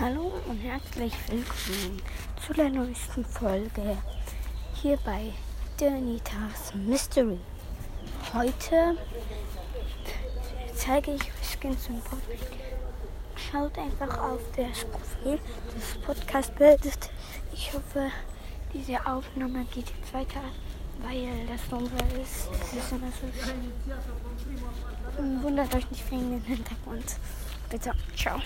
Hallo und herzlich willkommen zu der neuesten Folge hier bei Danitas Mystery. Heute zeige ich euch Skins und Podcast. Schaut einfach auf das Profil des Podcast-Bildes. Ich hoffe, diese Aufnahme geht jetzt weiter, weil das Wunder ist. Es ist immer so schön. Wundert euch nicht wegen dem Hintergrund. Bitte, ciao.